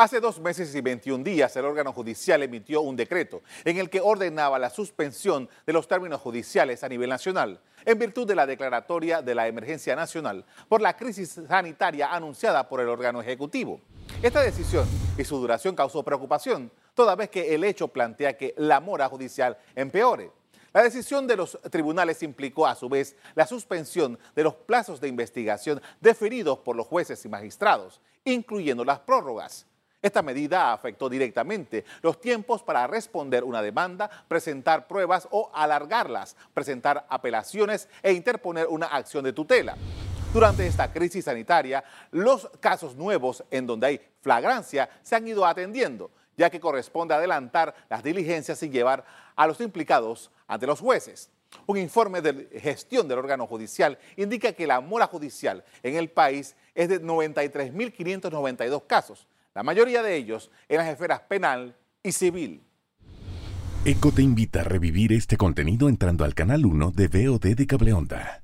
Hace dos meses y 21 días el órgano judicial emitió un decreto en el que ordenaba la suspensión de los términos judiciales a nivel nacional en virtud de la declaratoria de la emergencia nacional por la crisis sanitaria anunciada por el órgano ejecutivo. Esta decisión y su duración causó preocupación, toda vez que el hecho plantea que la mora judicial empeore. La decisión de los tribunales implicó a su vez la suspensión de los plazos de investigación definidos por los jueces y magistrados, incluyendo las prórrogas. Esta medida afectó directamente los tiempos para responder una demanda, presentar pruebas o alargarlas, presentar apelaciones e interponer una acción de tutela. Durante esta crisis sanitaria, los casos nuevos en donde hay flagrancia se han ido atendiendo, ya que corresponde adelantar las diligencias y llevar a los implicados ante los jueces. Un informe de gestión del órgano judicial indica que la mora judicial en el país es de 93.592 casos, la mayoría de ellos en las esferas penal y civil. ECO te invita a revivir este contenido entrando al canal 1 de VOD de Cableonda.